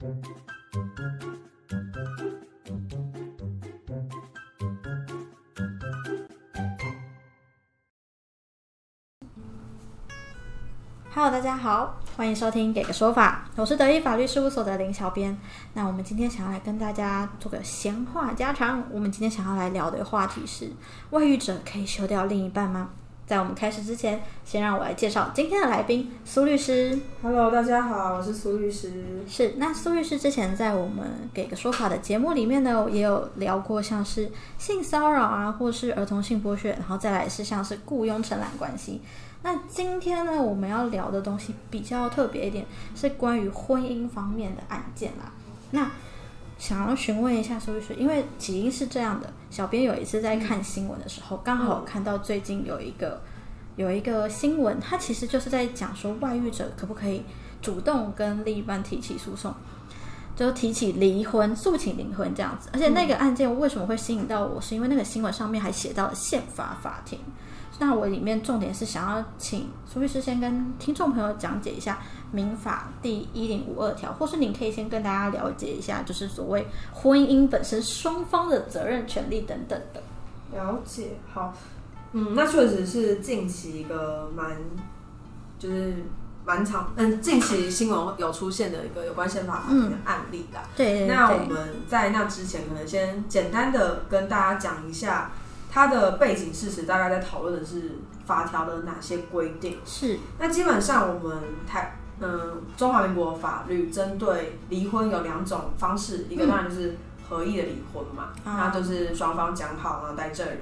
Hello，大家好，欢迎收听《给个说法》，我是德意法律事务所的林小编。那我们今天想要来跟大家做个闲话家常。我们今天想要来聊的话题是：外遇者可以休掉另一半吗？在我们开始之前，先让我来介绍今天的来宾苏律师。Hello，大家好，我是苏律师。是，那苏律师之前在我们给个说法的节目里面呢，也有聊过像是性骚扰啊，或是儿童性剥削，然后再来是像是雇佣承揽关系。那今天呢，我们要聊的东西比较特别一点，是关于婚姻方面的案件啦。那想要询问一下苏律师，因为起因是这样的，小编有一次在看新闻的时候，刚好看到最近有一个有一个新闻，它其实就是在讲说外遇者可不可以主动跟另一半提起诉讼，就提起离婚、诉请离婚这样子。而且那个案件为什么会吸引到我，是因为那个新闻上面还写到了宪法法庭。那我里面重点是想要请苏律师先跟听众朋友讲解一下民法第一零五二条，或是您可以先跟大家了解一下，就是所谓婚姻本身双方的责任、权利等等的。了解，好，嗯，那确实是近期一个蛮，就是蛮长，嗯，近期新闻有出现的一个有关宪法法庭的案例啦。对对对，那我们在那之前，可能先简单的跟大家讲一下它的背景事实，大概在讨论的是法条的哪些规定。是那基本上我们台嗯中华民国法律针对离婚有两种方式，一个当然就是合意的离婚嘛，啊那就是双方讲好，然后带证人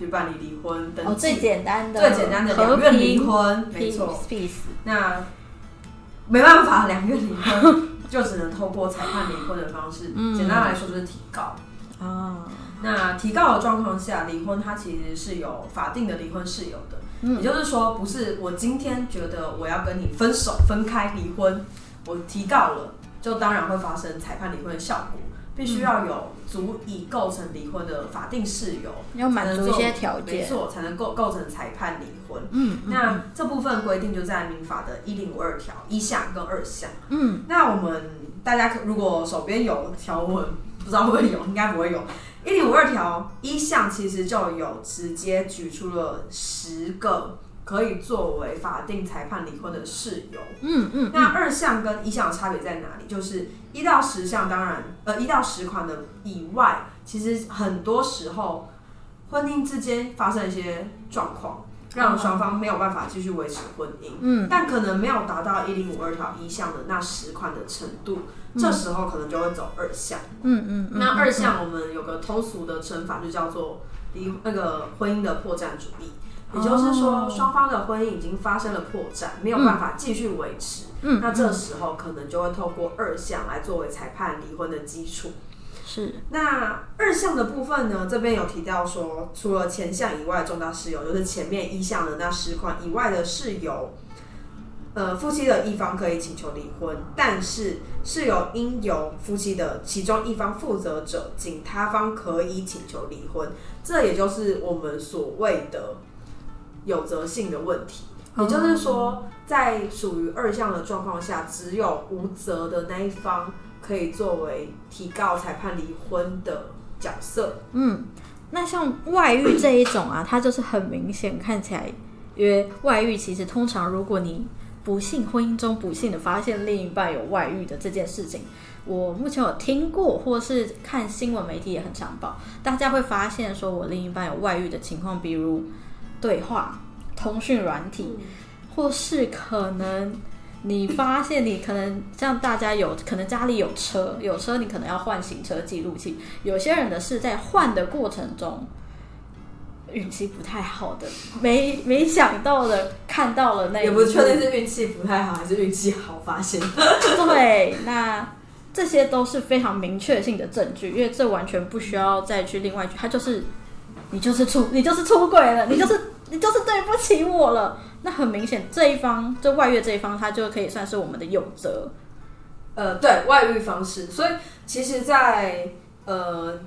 去办理离婚登哦，最，简单的。最简单的两院离婚，没错。，peace，那没办法，两院离婚就只能透过裁判离婚的方式，嗯。简单来说就是提告。啊，那提告的状况下，离婚它其实是有法定的离婚事由的，嗯。也就是说，不是我今天觉得我要跟你分手、分开、离婚，我提告了，就当然会发生裁判离婚的效果，必须要有足以构成离婚的法定事由，要满足一些条件，没错，才能构构成裁判离婚。嗯，嗯那这部分规定就在民法的一零五二条一项跟二项。嗯那我们大家如果手边有条文，不知道会不会有，应该不会有。一零五二条一项其实就有直接举出了十个可以作为法定裁判离婚的事由。嗯嗯，那二项跟一项的差别在哪里？就是一到十项，当然呃一到十款的以外，其实很多时候婚姻之间发生一些状况，让双方没有办法继续维持婚姻。嗯但可能没有达到一零五二条一项的那十款的程度，这时候可能就会走二项。嗯嗯嗯，那二项我们有个通俗的称法，就叫做离那个婚姻的破绽主义，也就是说哦双方的婚姻已经发生了破绽，没有办法继续维持。嗯，那这时候可能就会透过二项来作为裁判离婚的基础。是那二项的部分呢，这边有提到说，除了前项以外的重大事由，就是前面一项的那十款以外的事由，呃，夫妻的一方可以请求离婚，但是事由应由夫妻的其中一方负责者，仅他方可以请求离婚。这也就是我们所谓的有责性的问题。也就是说，在属于二项的状况下，只有无责的那一方可以作为提告裁判离婚的角色。嗯，那像外遇这一种啊，它就是很明显看起来，因为外遇其实通常如果你不幸婚姻中不幸的发现另一半有外遇的这件事情，我目前有听过，或是看新闻媒体也很常报，大家会发现说我另一半有外遇的情况，比如对话、通讯软体，或是可能你发现你可能像大家有可能家里有车，有车你可能要换行车记录器，有些人的是在换的过程中。运气不太好的，没没想到的看到了那一也不确定是运气不太好还是运气好发现。对，那这些都是非常明确性的证据，因为这完全不需要再去另外去，它就是你就是出你就是出轨了，你就是你就是对不起我了。那很明显，这一方就外遇这一方，他就可以算是我们的有责。呃，对外遇方式，所以其实在，呃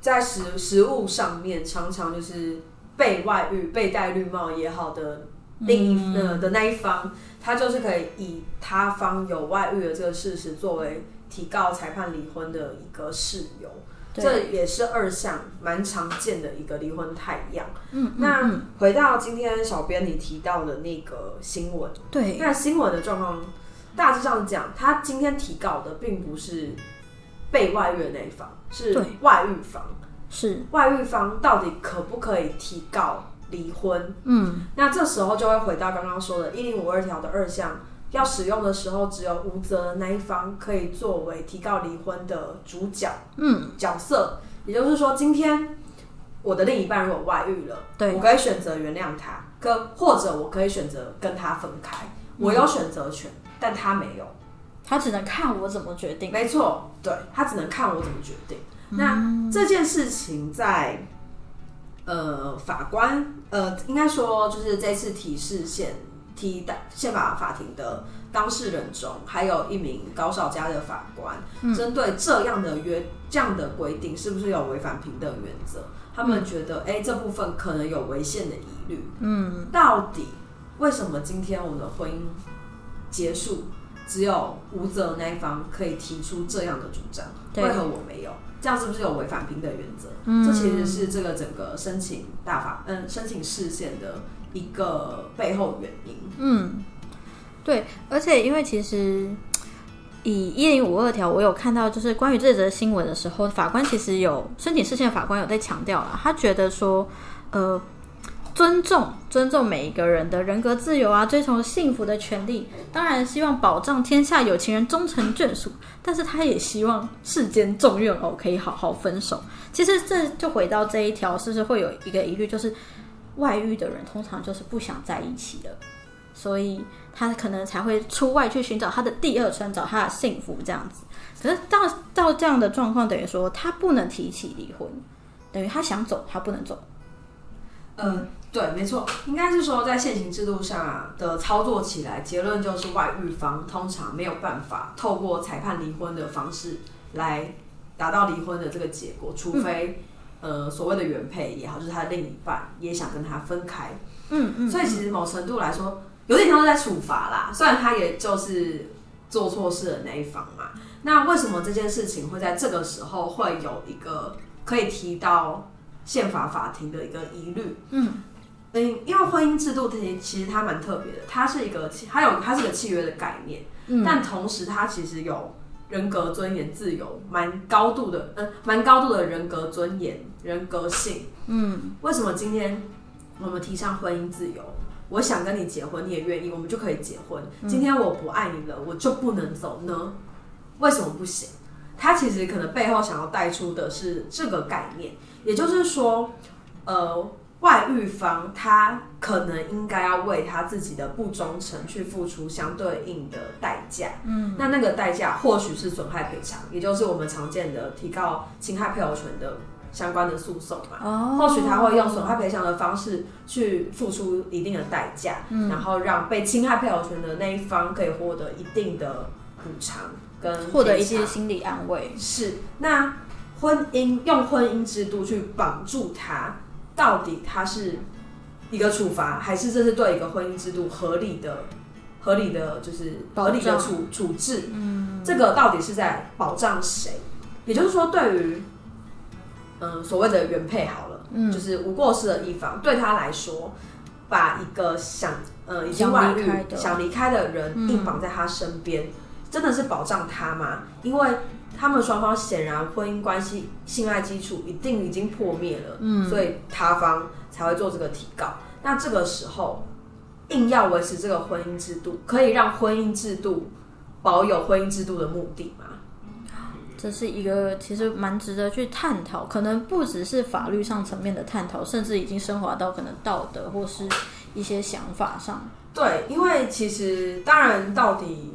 在实实物上面，常常就是被外遇、被戴绿帽也好的另一、嗯呃的那一方，他就是可以以他方有外遇的这个事实作为提告裁判离婚的一个事由，对这也是二项蛮常见的一个离婚态样。嗯，嗯那嗯。回到今天小编你提到的那个新闻，对，那新闻的状况大致上讲，他今天提告的并不是被外遇的那一方，是外遇方。是，外遇方到底可不可以提告离婚？嗯，那这时候就会回到刚刚说的“一零五二条”的二项，要使用的时候，只有无责的那一方可以作为提告离婚的主角，嗯，角色。也就是说，今天我的另一半如果外遇了，对我可以选择原谅他，可或者我可以选择跟他分开，我有选择权，但他没有。他只能看我怎么决定。没错，对他只能看我怎么决定。那这件事情在呃法官呃应该说就是这次提示宪提代宪法法庭的当事人中，还有一名高少家的法官，针对这样的约这样的规定是不是有违反平等原则？他们觉得，哎、这部分可能有违宪的疑虑。嗯，到底为什么今天我们的婚姻结束，只有无责那一方可以提出这样的主张，对为何我没有？这样是不是有违反平等原则？嗯这其实是这个整个申请大法嗯申请事件的一个背后原因。嗯，对，而且因为其实以一零五二条，我有看到就是关于这则新闻的时候，法官其实有申请事件，法官有在强调了，他觉得说，呃。尊重尊重每一个人的人格自由啊，追求幸福的权利，当然希望保障天下有情人终成眷属，但是他也希望世间众怨偶可以好好分手。其实这就回到这一条，是不是会有一个疑虑，就是外遇的人通常就是不想在一起了，所以他可能才会出外去寻找他的第二春，找他的幸福这样子。可是到到这样的状况，等于说他不能提起离婚，等于他想走，他不能走。嗯，对，没错，应该是说在现行制度下的操作起来，结论就是外遇方通常没有办法透过裁判离婚的方式来达到离婚的这个结果，除非、呃所谓的原配也好，就是他的另一半也想跟他分开。嗯嗯，所以其实某程度来说，有点像是在处罚啦。虽然他也就是做错事的那一方嘛。那为什么这件事情会在这个时候会有一个可以提到宪法法庭的一个疑虑？嗯嗯，因为婚姻制度其其实它蛮特别的，它是一个契，它有它是个契约的概念，嗯，但同时它其实有人格尊严、自由，蛮高度的，嗯，蛮高度的人格尊严、人格性。嗯为什么今天我们提倡婚姻自由？我想跟你结婚，你也愿意，我们就可以结婚。今天我不爱你了，我就不能走呢？为什么不行？他其实可能背后想要带出的是这个概念，也就是说，呃，外遇方他可能应该要为他自己的不忠诚去付出相对应的代价。嗯，那那个代价或许是损害赔偿，也就是我们常见的提高侵害配偶权的相关的诉讼嘛。哦，或许他会用损害赔偿的方式去付出一定的代价，嗯然后让被侵害配偶权的那一方可以获得一定的补偿跟获得一些心理安慰。是那婚姻用婚姻制度去绑住他，到底他是一个处罚，还是这是对一个婚姻制度合理的、合理的，就是合理的处处置？嗯，这个到底是在保障谁？也就是说，对于嗯所谓的原配好了，嗯就是无过失的一方，对他来说，把一个想呃已经想外遇想离开的人嗯硬绑在他身边，真的是保障他吗？因为他们双方显然婚姻关系性爱基础一定已经破灭了，嗯所以他方才会做这个提告。那这个时候硬要维持这个婚姻制度，可以让婚姻制度保有婚姻制度的目的吗？这是一个其实蛮值得去探讨，可能不只是法律上层面的探讨，甚至已经升华到可能道德或是一些想法上。对，因为其实当然到底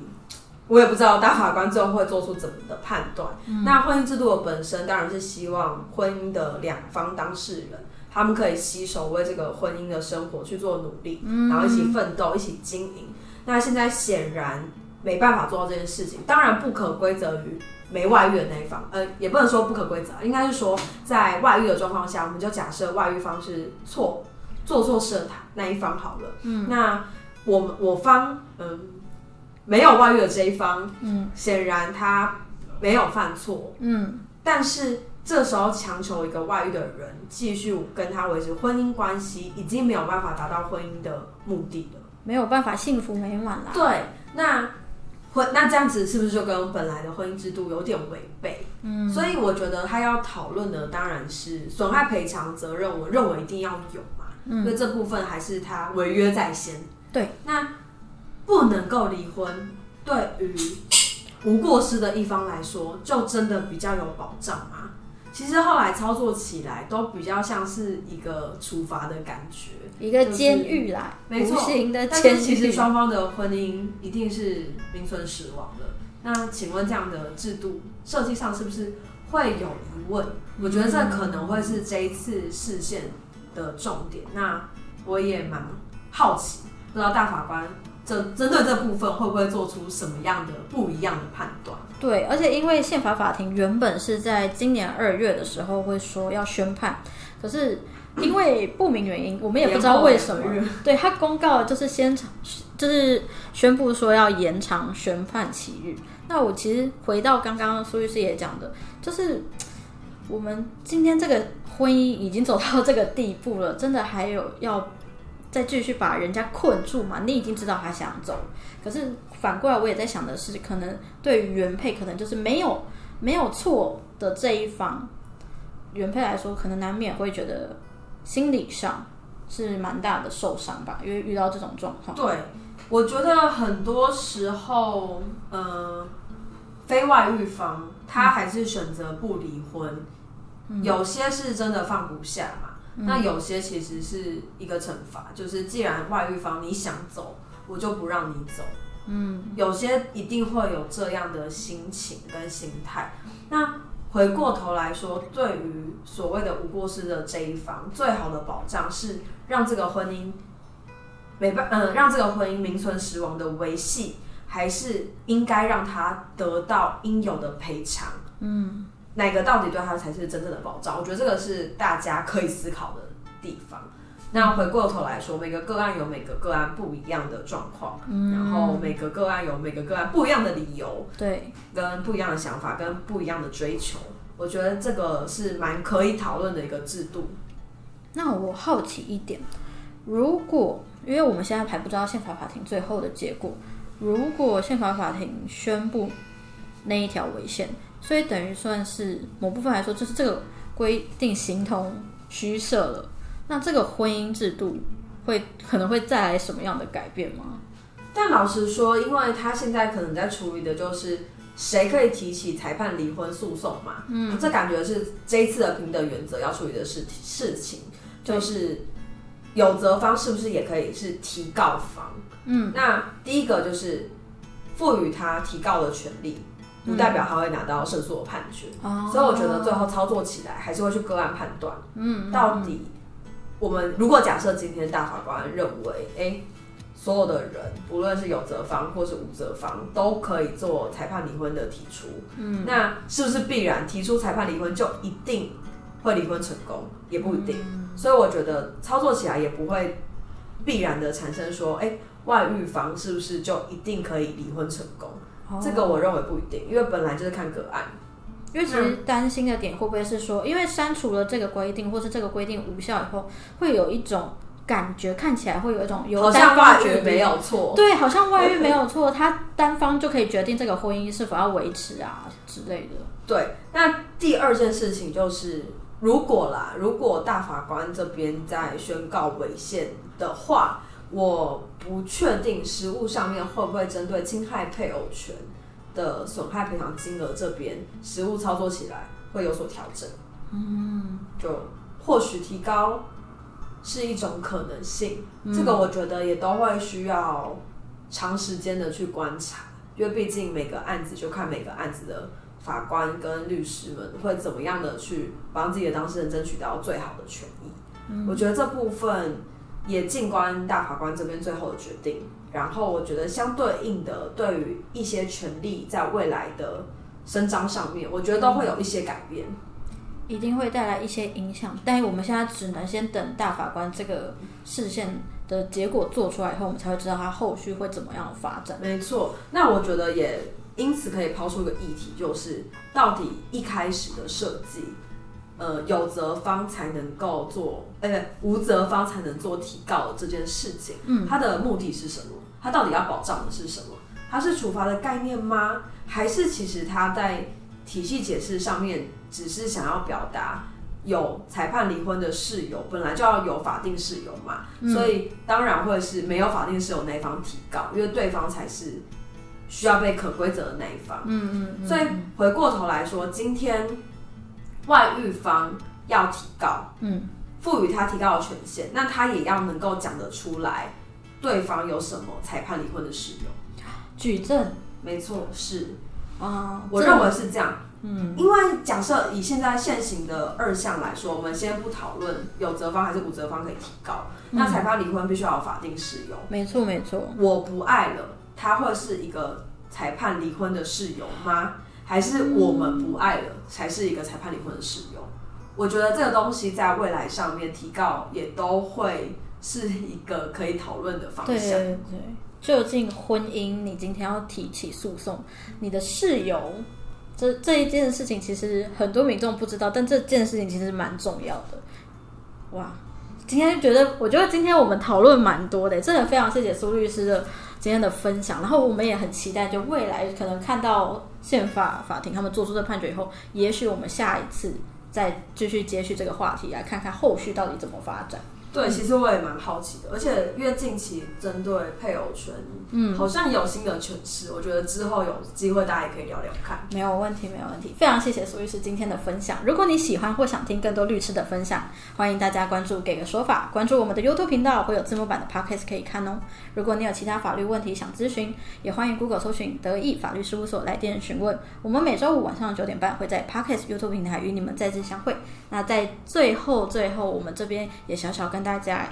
我也不知道大法官最后会做出怎么的判断。那婚姻制度的本身当然是希望婚姻的两方当事人。他们可以携手为这个婚姻的生活去做努力，然后一起奋斗，一起经营。那现在显然没办法做到这件事情，当然不可归责于没外遇的那一方，呃，也不能说不可归责，应该是说在外遇的状况下，我们就假设外遇方是错做错事的那一方好了。嗯，那我们我方嗯没有外遇的这一方，嗯，显然他没有犯错，嗯，但是这时候强求一个外遇的人继续跟他维持婚姻关系，已经没有办法达到婚姻的目的了。没有办法幸福美满了。对，那婚那这样子是不是就跟本来的婚姻制度有点违背？嗯，所以我觉得他要讨论的当然是损害赔偿责任，我认为一定要有嘛，因为这部分还是他违约在先。对，那不能够离婚，对于无过失的一方来说，就真的比较有保障吗？其实后来操作起来都比较像是一个处罚的感觉，一个监狱啦，没错但其实双方的婚姻一定是名存实亡的。那请问这样的制度设计上是不是会有疑问？我觉得这可能会是这一次事件的重点。那我也蛮好奇，不知道大法官这针对这部分会不会做出什么样的不一样的判断？对，而且因为宪法法庭原本是在今年二月的时候会说要宣判，可是因为不明原因，我们也不知道为什么。对他公告就是先就是宣布说要延长宣判期日。那我其实回到刚刚苏律师也讲的，就是我们今天这个婚姻已经走到这个地步了，真的还有要再继续把人家困住嘛？你已经知道他想走，可是反过来我也在想的是，可能对于原配，可能就是没有没有错的这一方，原配来说，可能难免会觉得心理上是蛮大的受伤吧，因为遇到这种状况。对，我觉得很多时候，呃，非外遇方他还是选择不离婚，有些是真的放不下嘛。那有些其实是一个惩罚，就是既然外遇方你想走，我就不让你走。嗯，有些一定会有这样的心情跟心态。那回过头来说，对于所谓的无过失的这一方，最好的保障是让这个婚姻没办，嗯、让这个婚姻名存实亡的维系，还是应该让他得到应有的赔偿。嗯，哪个到底对他才是真正的保障？我觉得这个是大家可以思考的地方。那回过头来说，每个个案有每个个案不一样的状况，然后每个个案有每个个案不一样的理由，对，跟不一样的想法，跟不一样的追求。我觉得这个是蛮可以讨论的一个制度。那我好奇一点，如果因为我们现在还不知道宪法法庭最后的结果，如果宪法法庭宣布那一条违宪，所以等于算是某部分来说，就是这个规定形同虚设了。那这个婚姻制度会可能会带来什么样的改变吗？但老实说，因为他现在可能在处理的就是谁可以提起裁判离婚诉讼嘛，嗯，这感觉是这一次的平等原则要处理的事事情，就是有责方是不是也可以是提告方？嗯，那第一个就是赋予他提告的权利，不代表他会拿到胜诉的判决，哦所以我觉得最后操作起来还是会去个案判断，嗯，到底我们如果假设今天大法官认为，哎、所有的人，无论是有责方或是无责方，都可以做裁判离婚的提出。嗯，那是不是必然提出裁判离婚就一定会离婚成功？也不一定。所以我觉得操作起来也不会必然的产生说，哎、外遇方是不是就一定可以离婚成功？这个我认为不一定，因为本来就是看个案。因为其实担心的点会不会是说，因为删除了这个规定，或是这个规定无效以后，会有一种感觉，看起来会有一种有好单像外遇方决定没有错，对，好像外遇没有错，他单方就可以决定这个婚姻是否要维持啊之类的。对，那第二件事情就是，如果啦，如果大法官这边在宣告违宪的话，我不确定实物上面会不会针对侵害配偶权的损害赔偿金额这边实物操作起来会有所调整。嗯，就或许提高是一种可能性，这个我觉得也都会需要长时间的去观察，因为毕竟每个案子就看每个案子的法官跟律师们会怎么样的去帮自己的当事人争取到最好的权益。我觉得这部分也静观大法官这边最后的决定。然后我觉得相对应的，对于一些权利在未来的伸张上面，我觉得都会有一些改变。一定会带来一些影响，但我们现在只能先等大法官这个视线的结果做出来以后，我们才会知道他后续会怎么样发展。没错，那我觉得也因此可以抛出一个议题，就是到底一开始的设计，呃，有责方才能够做，呃，无责方才能做提告这件事情，嗯，它的目的是什么？它到底要保障的是什么？它是处罚的概念吗？还是其实它在体系解释上面只是想要表达？有裁判离婚的事由，本来就要有法定事由嘛，所以当然会是没有法定事由那一方提告，因为对方才是需要被可规则的那一方。嗯嗯。所以回过头来说，今天外遇方要提告，嗯，赋予他提告的权限，那他也要能够讲得出来，对方有什么裁判离婚的事由，举证。没错，是啊，我认为是这样。嗯，因为假设以现在现行的二项来说，我们先不讨论有责方还是无责方可以提告，那裁判离婚必须要有法定事由。没错，没错。我不爱了，他会是一个裁判离婚的事由吗？还是我们不爱了才是一个裁判离婚的事由？我觉得这个东西在未来上面提告也都会是一个可以讨论的方向。对对对，究竟婚姻你今天要提起诉讼，你的事由？这这一件事情其实很多民众不知道，但这件事情其实蛮重要的。哇，今天觉得我觉得今天我们讨论蛮多的，真的非常谢谢苏律师的今天的分享。然后我们也很期待，就未来可能看到宪法法庭他们做出的判决以后，也许我们下一次再继续接续这个话题，来看看后续到底怎么发展。对，其实我也蛮好奇的，而且因为近期针对配偶权，嗯，好像有新的诠释，我觉得之后有机会大家也可以聊聊看。没有问题，没有问题。非常谢谢苏律师今天的分享。如果你喜欢或想听更多律师的分享，欢迎大家关注“给个说法”，关注我们的 YouTube 频道，会有字幕版的 Podcast 可以看哦。如果你有其他法律问题想咨询，也欢迎 Google 搜寻“德意法律事务所”来电询问。我们每周五晚上九点半会在 Podcast YouTube 平台与你们再次相会。那在最后，最后我们这边也小小跟。跟大家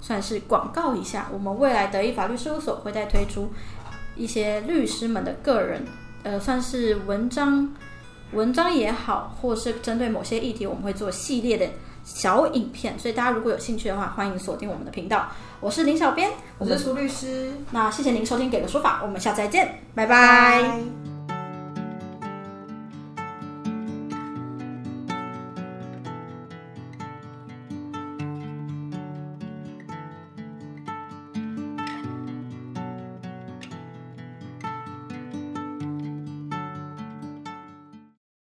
算是广告一下，我们未来德意法律事务所会再推出一些律师们的个人，呃，算是文章，文章也好，或是针对某些议题，我们会做系列的小影片。所以大家如果有兴趣的话，欢迎锁定我们的频道。我是林小编，我是苏律师。那谢谢您收听《给个说法》，我们下次再见，拜拜。